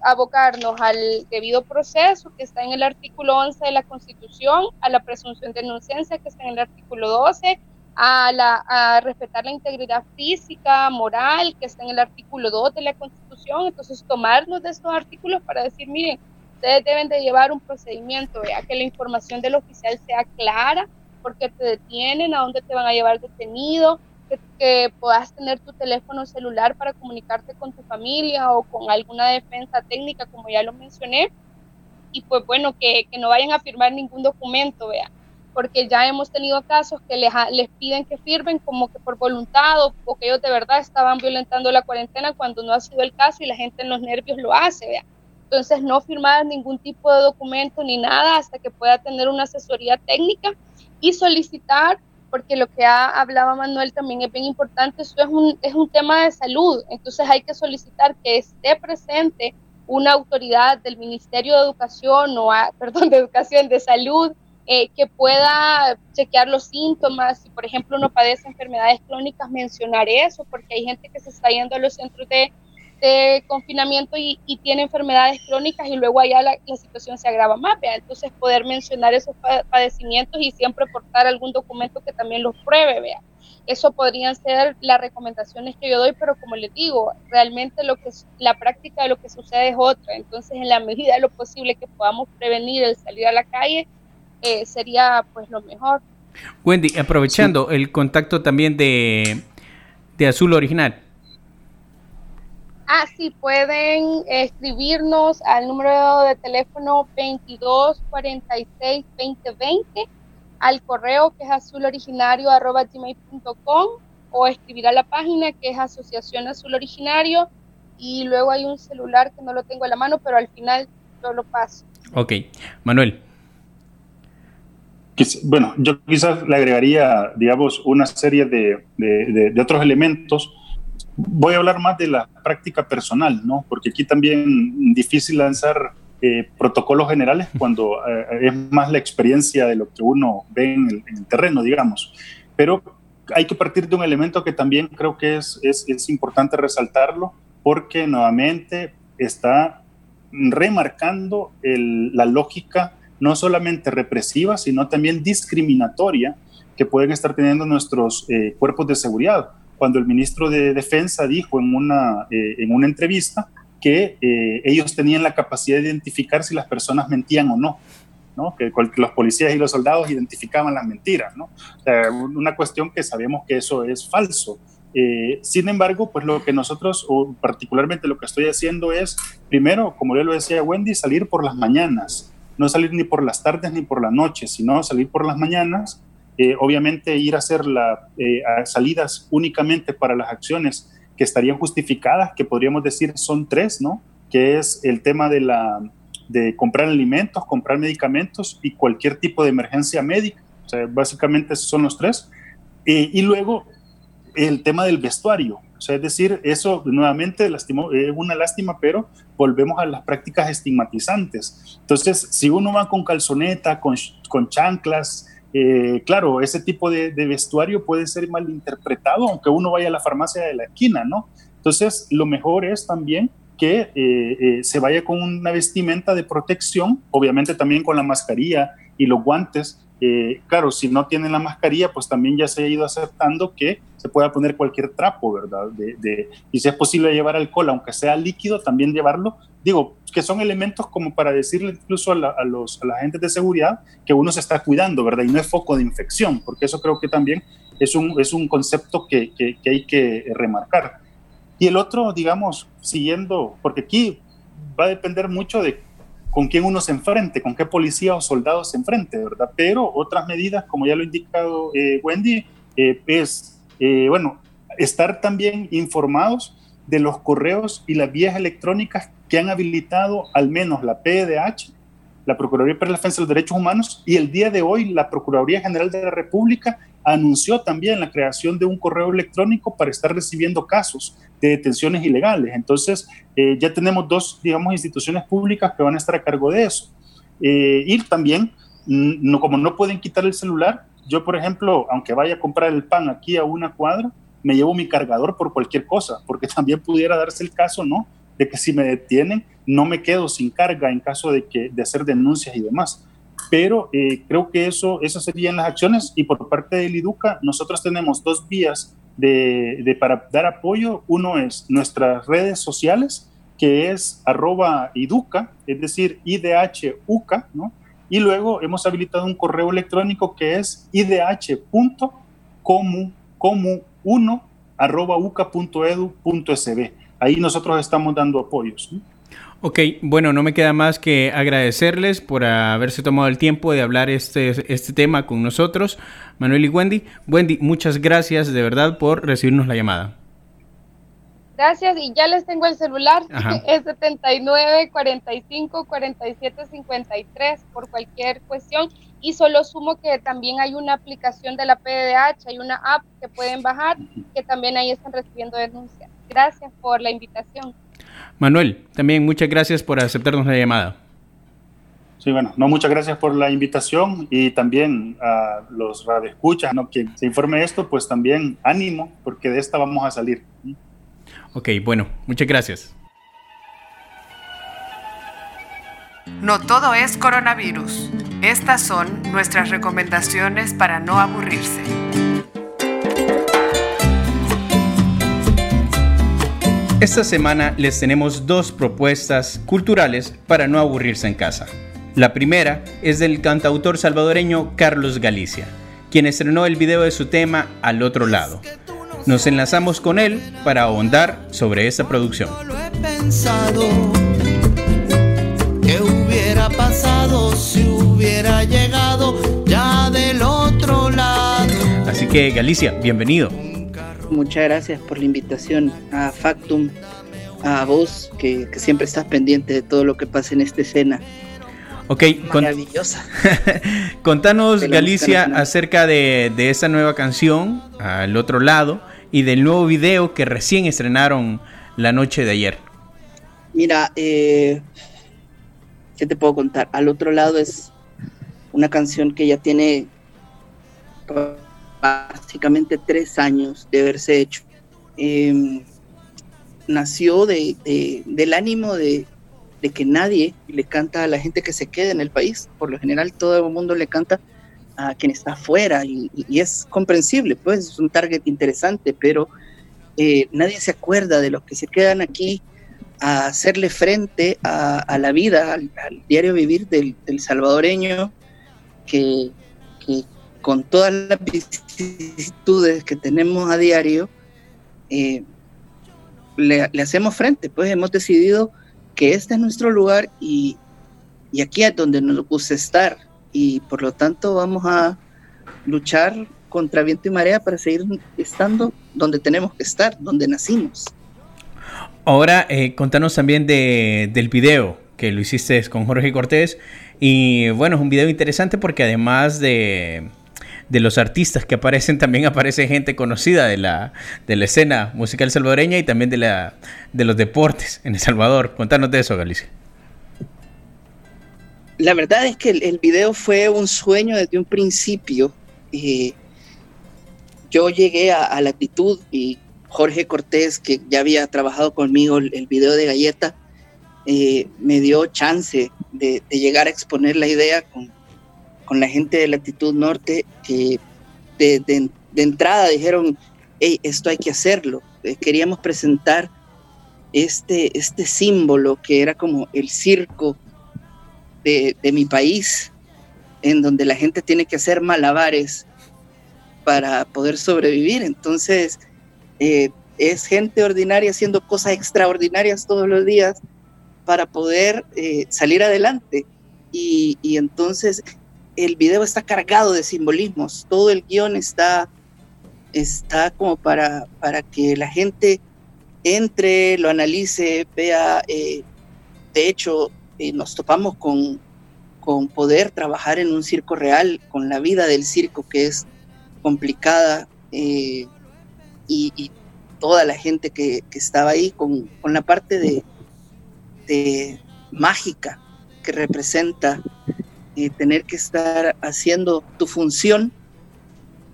abocarnos al debido proceso que está en el artículo 11 de la Constitución, a la presunción de inocencia que está en el artículo 12, a, la, a respetar la integridad física, moral, que está en el artículo 2 de la Constitución. Entonces, tomarnos de estos artículos para decir, miren, ustedes deben de llevar un procedimiento, vea que la información del oficial sea clara, porque te detienen, a dónde te van a llevar detenido, que, puedas tener tu teléfono celular para comunicarte con tu familia o con alguna defensa técnica, como ya lo mencioné, y pues bueno, que, que no vayan a firmar ningún documento, vea porque ya hemos tenido casos que les, les piden que firmen como que por voluntad o, o, que ellos de verdad estaban violentando la cuarentena cuando no ha sido el caso y la gente en los nervios lo hace, vea. Entonces, no firmar ningún tipo de documento ni nada hasta que pueda tener una asesoría técnica y solicitar, porque lo que ha, hablaba Manuel también es bien importante, esto es un, es un tema de salud, entonces hay que solicitar que esté presente una autoridad del Ministerio de Educación o, a, perdón, de Educación, de Salud, eh, que pueda chequear los síntomas, si por ejemplo uno padece enfermedades crónicas, mencionar eso, porque hay gente que se está yendo a los centros de, de confinamiento y, y, tiene enfermedades crónicas y luego allá la, la situación se agrava más, ¿vea? entonces poder mencionar esos padecimientos y siempre portar algún documento que también los pruebe, vea. Eso podrían ser las recomendaciones que yo doy, pero como les digo, realmente lo que la práctica de lo que sucede es otra. Entonces, en la medida de lo posible que podamos prevenir el salir a la calle, eh, sería pues lo mejor. Wendy, aprovechando sí. el contacto también de, de Azul Original. Ah, sí, pueden escribirnos al número de teléfono 2246-2020, al correo que es azuloriginario.com o escribir a la página que es Asociación Azul Originario y luego hay un celular que no lo tengo a la mano, pero al final yo lo paso. Ok, Manuel. Bueno, yo quizás le agregaría, digamos, una serie de, de, de, otros elementos. Voy a hablar más de la práctica personal, ¿no? Porque aquí también difícil lanzar eh, protocolos generales cuando eh, es más la experiencia de lo que uno ve en el, en el, terreno, digamos. Pero hay que partir de un elemento que también creo que es, es, es importante resaltarlo, porque nuevamente está remarcando el, la lógica no solamente represiva, sino también discriminatoria que pueden estar teniendo nuestros eh, cuerpos de seguridad. Cuando el ministro de Defensa dijo en una, eh, en una entrevista que eh, ellos tenían la capacidad de identificar si las personas mentían o no, ¿no? Que, que, los policías y los soldados identificaban las mentiras, ¿no? Una cuestión que sabemos que eso es falso. sin embargo, pues lo que nosotros, o particularmente lo que estoy haciendo es, primero, como ya lo decía Wendy, salir por las mañanas, no salir ni por las tardes ni por la noche, sino salir por las mañanas, eh, obviamente ir a hacer la, eh, salidas únicamente para las acciones que estarían justificadas, que podríamos decir son tres, ¿no? Que es el tema de, la, de comprar alimentos, comprar medicamentos y cualquier tipo de emergencia médica. Básicamente esos son los tres. Eh, y luego el tema del vestuario. O sea, es decir, eso nuevamente es eh, una lástima, pero volvemos a las prácticas estigmatizantes. Entonces, si uno va con calzoneta, con, con chanclas, eh, claro, ese tipo de, vestuario puede ser malinterpretado, aunque uno vaya a la farmacia de la esquina, ¿no? Entonces, lo mejor es también que eh, eh, se vaya con una vestimenta de protección, obviamente también con la mascarilla y los guantes, claro, si no tienen la mascarilla, pues también ya se ha ido aceptando que se pueda poner cualquier trapo, ¿verdad? Y si es posible llevar alcohol, aunque sea líquido, también llevarlo. Digo, que son elementos como para decirle incluso a, los a la agentes de seguridad que uno se está cuidando, ¿verdad? Y no es foco de infección, porque eso creo que también es un, es un concepto que, que, que hay que remarcar. Y el otro, digamos, siguiendo, porque aquí va a depender mucho de con quién uno se enfrente, con qué policía o soldado se enfrente, ¿verdad? Pero otras medidas, como ya lo ha indicado eh, Wendy, eh, es, eh, bueno, estar también informados de los correos y las vías electrónicas que han habilitado al menos la PDH, la Procuraduría para la Defensa de los Derechos Humanos, y el día de hoy la Procuraduría General de la República anunció también la creación de un correo electrónico para estar recibiendo casos de detenciones ilegales. Entonces, eh, ya tenemos dos, digamos, instituciones públicas que van a estar a cargo de eso. Eh, y también, no, como no pueden quitar el celular, yo, por ejemplo, aunque vaya a comprar el pan aquí a una cuadra, me llevo mi cargador por cualquier cosa, porque también pudiera darse el caso, ¿no? De que si me detienen, no me quedo sin carga en caso de, que, de hacer denuncias y demás pero eh, creo que eso, eso serían las acciones y por parte del IDUCA nosotros tenemos dos vías de, de, para dar apoyo. Uno es nuestras redes sociales, que es arroba IDUCA, es decir, IDHUCA, ¿no? Y luego hemos habilitado un correo electrónico que es idh.comu1 arroba uca.edu.sb. Ahí nosotros estamos dando apoyos. ¿no? Ok, bueno, no me queda más que agradecerles por haberse tomado el tiempo de hablar este, este tema con nosotros, Manuel y Wendy. Wendy, muchas gracias de verdad por recibirnos la llamada. Gracias, y ya les tengo el celular, es 79 45 47 53 por cualquier cuestión. Y solo sumo que también hay una aplicación de la PDH, hay una app que pueden bajar, que también ahí están recibiendo denuncias. Gracias por la invitación. Manuel, también muchas gracias por aceptarnos la llamada. Sí, bueno, no, muchas gracias por la invitación y también a los radioescuchas, ¿no? Quien se informe esto, pues también ánimo, porque de esta vamos a salir. Ok, bueno, muchas gracias. No todo es coronavirus. Estas son nuestras recomendaciones para no aburrirse. Esta semana les tenemos dos propuestas culturales para no aburrirse en casa. La primera es del cantautor salvadoreño Carlos Galicia, quien estrenó el video de su tema Al otro lado. Nos enlazamos con él para ahondar sobre esta producción. ¿Qué hubiera pasado si hubiera llegado ya del otro lado? Así que Galicia, bienvenido. Muchas gracias por la invitación a Factum, a vos, que, siempre estás pendiente de todo lo que pasa en esta escena. Ok, maravillosa. contanos, Galicia, acerca de, de esa nueva canción, Al otro lado, y del nuevo video que recién estrenaron la noche de ayer. Mira, eh, ¿qué te puedo contar? Al otro lado es una canción que ya tiene básicamente tres años de haberse hecho. Em, nació de, del ánimo de, de, que nadie le canta a la gente que se queda en el país. Por lo general todo el mundo le canta a quien está afuera y, es comprensible, pues es un target interesante, pero eh, nadie se acuerda de los que se quedan aquí a hacerle frente a, la vida, al, diario vivir del, salvadoreño, que, con todas las vicisitudes que tenemos a diario, eh, le, hacemos frente, pues hemos decidido que este es nuestro lugar y, y aquí es donde nos gusta estar y por lo tanto vamos a luchar contra viento y marea para seguir estando donde tenemos que estar, donde nacimos. Ahora, eh, contanos también de, del video que lo hiciste con Jorge Cortés. Y bueno, es un video interesante porque además de, de los artistas que aparecen, también aparece gente conocida de la, de la escena musical salvadoreña y también de, la, de los deportes en El Salvador. Contanos de eso, Galicia la verdad es que el, video fue un sueño desde un principio. Eh, yo llegué a, la actitud y Jorge Cortés, que ya había trabajado conmigo el, video de Galleta, eh, me dio chance de, llegar a exponer la idea con, la gente de Latitud Norte, que de, entrada dijeron, hey, esto hay que hacerlo. Eh, queríamos presentar este, este símbolo que era como el circo de, mi país, en donde la gente tiene que hacer malabares para poder sobrevivir. Entonces, eh, es gente ordinaria haciendo cosas extraordinarias todos los días para poder eh, salir adelante. Y, entonces el video está cargado de simbolismos, todo el guion está, está como para, para que la gente entre, lo analice, vea, eh, de hecho, eh, nos topamos con, con poder trabajar en un circo real, con la vida del circo que es complicada eh, y, toda la gente que, estaba ahí con, la parte de, de, mágica que representa tener que estar haciendo tu función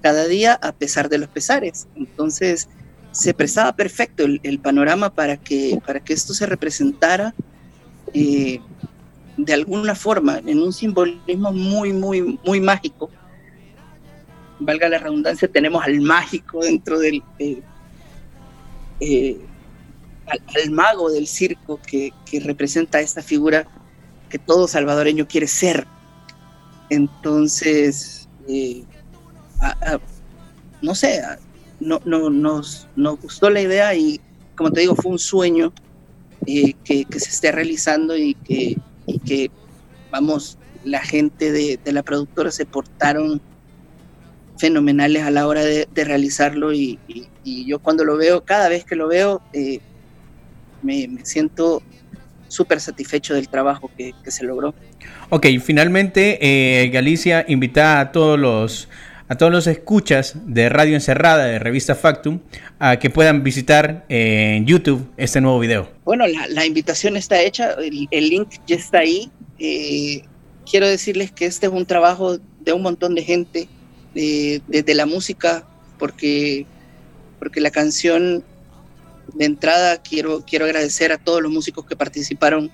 cada día a pesar de los pesares. Entonces se prestaba perfecto el, panorama para que, para que esto se representara eh, de alguna forma en un simbolismo muy, muy, muy mágico. Valga la redundancia, tenemos al mágico dentro del... Eh, eh, al, mago del circo que, representa esta figura que todo salvadoreño quiere ser. Entonces, no sé, no, no, nos, nos gustó la idea y, como te digo, fue un sueño eh, que, que, se esté realizando y que, y que vamos, la gente de, de, la productora se portaron fenomenales a la hora de, de realizarlo y, y, y, yo cuando lo veo, cada vez que lo veo, eh, me, me, siento súper satisfecho del trabajo que, que, se logró. Ok, finalmente eh, Galicia invita a todos los a todos los escuchas de Radio Encerrada de Revista Factum a que puedan visitar eh, en YouTube este nuevo video. Bueno, la, la invitación está hecha, el, el, link ya está ahí. Eh, quiero decirles que este es un trabajo de un montón de gente, desde de, de la música, porque, porque la canción de entrada quiero, quiero agradecer a todos los músicos que participaron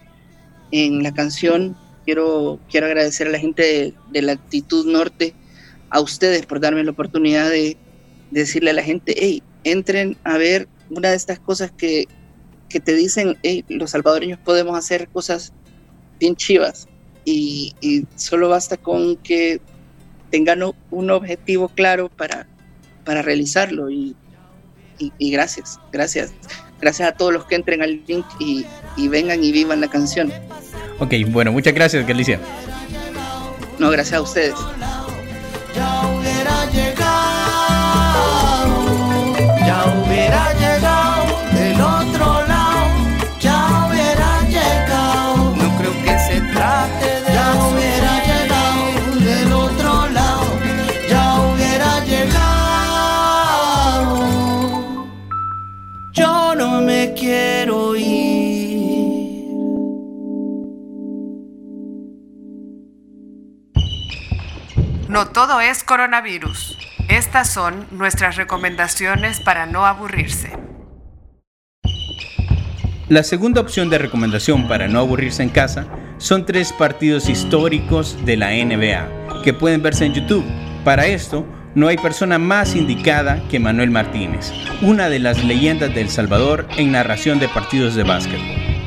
en la canción. Quiero, quiero agradecer a la gente de, de la Actitud Norte, a ustedes por darme la oportunidad de, de, decirle a la gente, hey, entren a ver una de estas cosas que, que te dicen, hey, los salvadoreños podemos hacer cosas bien chivas y, y solo basta con que tengan un objetivo claro para, para realizarlo y, y, y, gracias, gracias. Gracias a todos los que entren al link y, y vengan y vivan la canción. Ok, bueno, muchas gracias, Galicia. No, gracias a ustedes. Ya hubiera llegado, ya hubiera No todo es coronavirus. Estas son nuestras recomendaciones para no aburrirse. La segunda opción de recomendación para no aburrirse en casa son tres partidos históricos de la NBA que pueden verse en YouTube. Para esto, no hay persona más indicada que Manuel Martínez, una de las leyendas de El Salvador en narración de partidos de básquetbol.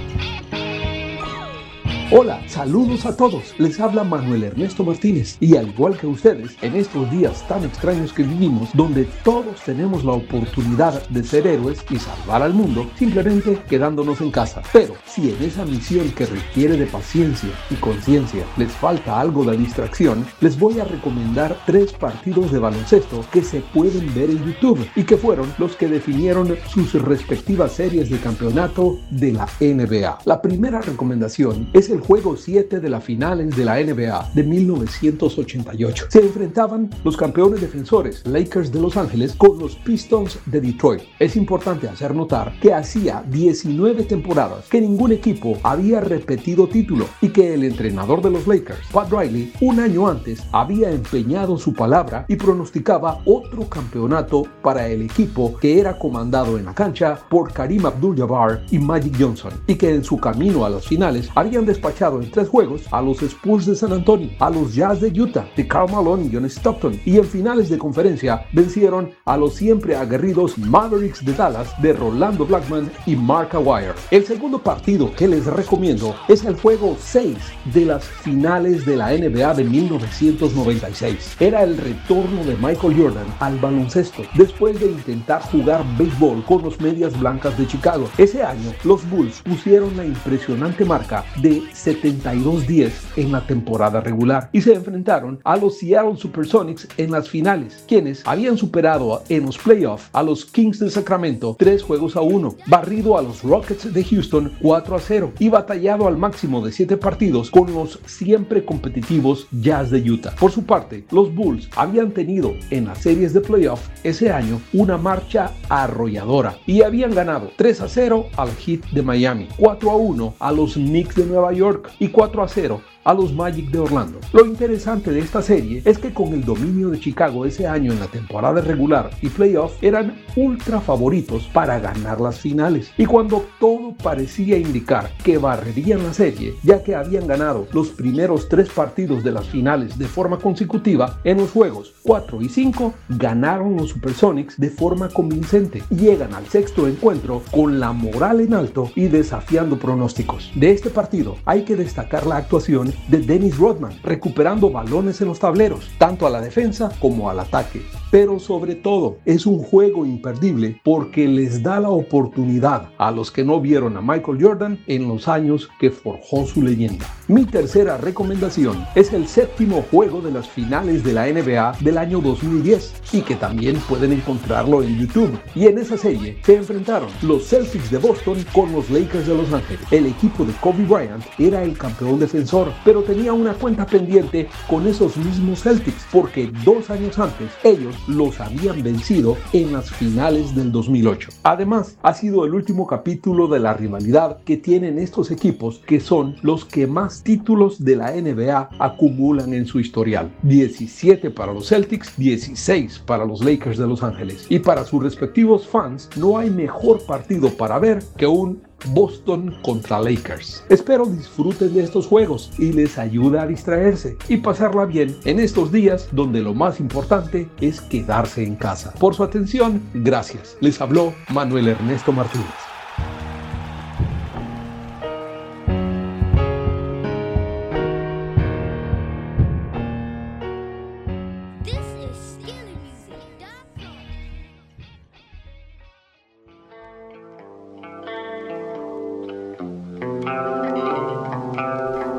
Hola, saludos a todos. Les habla Manuel Ernesto Martínez y al igual que ustedes, en estos días tan extraños que vivimos, donde todos tenemos la oportunidad de ser héroes y salvar al mundo, simplemente quedándonos en casa. Pero si en esa misión que requiere de paciencia y conciencia les falta algo de distracción, les voy a recomendar tres partidos de baloncesto que se pueden ver en YouTube y que fueron los que definieron sus respectivas series de campeonato de la NBA. La primera recomendación es el juego 7 de las finales de la NBA de 1988. Se enfrentaban los campeones defensores Lakers de Los Ángeles con los Pistons de Detroit. Es importante hacer notar que hacía 19 temporadas que ningún equipo había repetido título y que el entrenador de los Lakers, Pat Riley, un año antes había empeñado su palabra y pronosticaba otro campeonato para el equipo que era comandado en la cancha por Karim Abdul-Jabbar y Magic Johnson y que en su camino a las finales habían despachado en tres juegos a los Spurs de San Antonio, a los Jazz de Utah, de Karl Malone y John Stockton, y en finales de conferencia vencieron a los siempre aguerridos Mavericks de Dallas de Rolando Blackman y Mark Aguirre. El segundo partido que les recomiendo es el juego 6 de las finales de la NBA de 1996. Era el retorno de Michael Jordan al baloncesto después de intentar jugar béisbol con los Medias Blancas de Chicago. Ese año los Bulls pusieron la impresionante marca de 72-10 en la temporada regular y se enfrentaron a los Seattle Supersonics en las finales, quienes habían superado en los playoffs a los Kings de Sacramento 3 juegos a 1, barrido a los Rockets de Houston 4 a 0 y batallado al máximo de 7 partidos con los siempre competitivos Jazz de Utah. Por su parte, los Bulls habían tenido en las series de playoff ese año una marcha arrolladora y habían ganado 3 a 0 al Heat de Miami, 4 a 1 a los Knicks de Nueva York y 4 a 0 a los Magic de Orlando. Lo interesante de esta serie es que con el dominio de Chicago ese año en la temporada regular y playoff eran ultra favoritos para ganar las finales. Y cuando todo parecía indicar que barrerían la serie, ya que habían ganado los primeros tres partidos de las finales de forma consecutiva, en los juegos 4 y 5 ganaron los Supersonics de forma convincente llegan al sexto encuentro con la moral en alto y desafiando pronósticos. De este partido hay que destacar la actuación de Dennis Rodman, recuperando balones en los tableros, tanto a la defensa como al ataque. Pero sobre todo, es un juego imperdible porque les da la oportunidad a los que no vieron a Michael Jordan en los años que forjó su leyenda. Mi tercera recomendación es el séptimo juego de las finales de la NBA del año 2010 y que también pueden encontrarlo en YouTube. Y en esa serie se enfrentaron los Celtics de Boston con los Lakers de Los Ángeles. El equipo de Kobe Bryant era el campeón defensor, pero tenía una cuenta pendiente con esos mismos Celtics porque dos años antes ellos los habían vencido en las finales del 2008. Además, ha sido el último capítulo de la rivalidad que tienen estos equipos que son los que más títulos de la NBA acumulan en su historial. 17 para los Celtics, 16 para los Lakers de Los Ángeles. Y para sus respectivos fans, no hay mejor partido para ver que un Boston contra Lakers. Espero disfruten de estos juegos y les ayude a distraerse y pasarla bien en estos días donde lo más importante es quedarse en casa. Por su atención, gracias. Les habló Manuel Ernesto Martínez.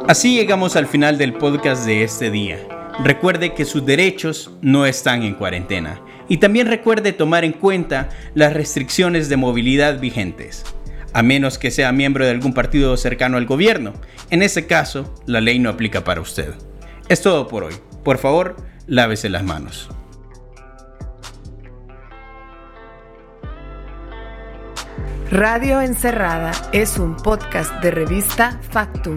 Así llegamos al final del podcast de este día. Recuerde que sus derechos no están en cuarentena y también recuerde tomar en cuenta las restricciones de movilidad vigentes, a menos que sea miembro de algún partido cercano al gobierno. En ese caso, la ley no aplica para usted. Es todo por hoy. Por favor, lávese las manos. Radio Encerrada es un podcast de revista Factum.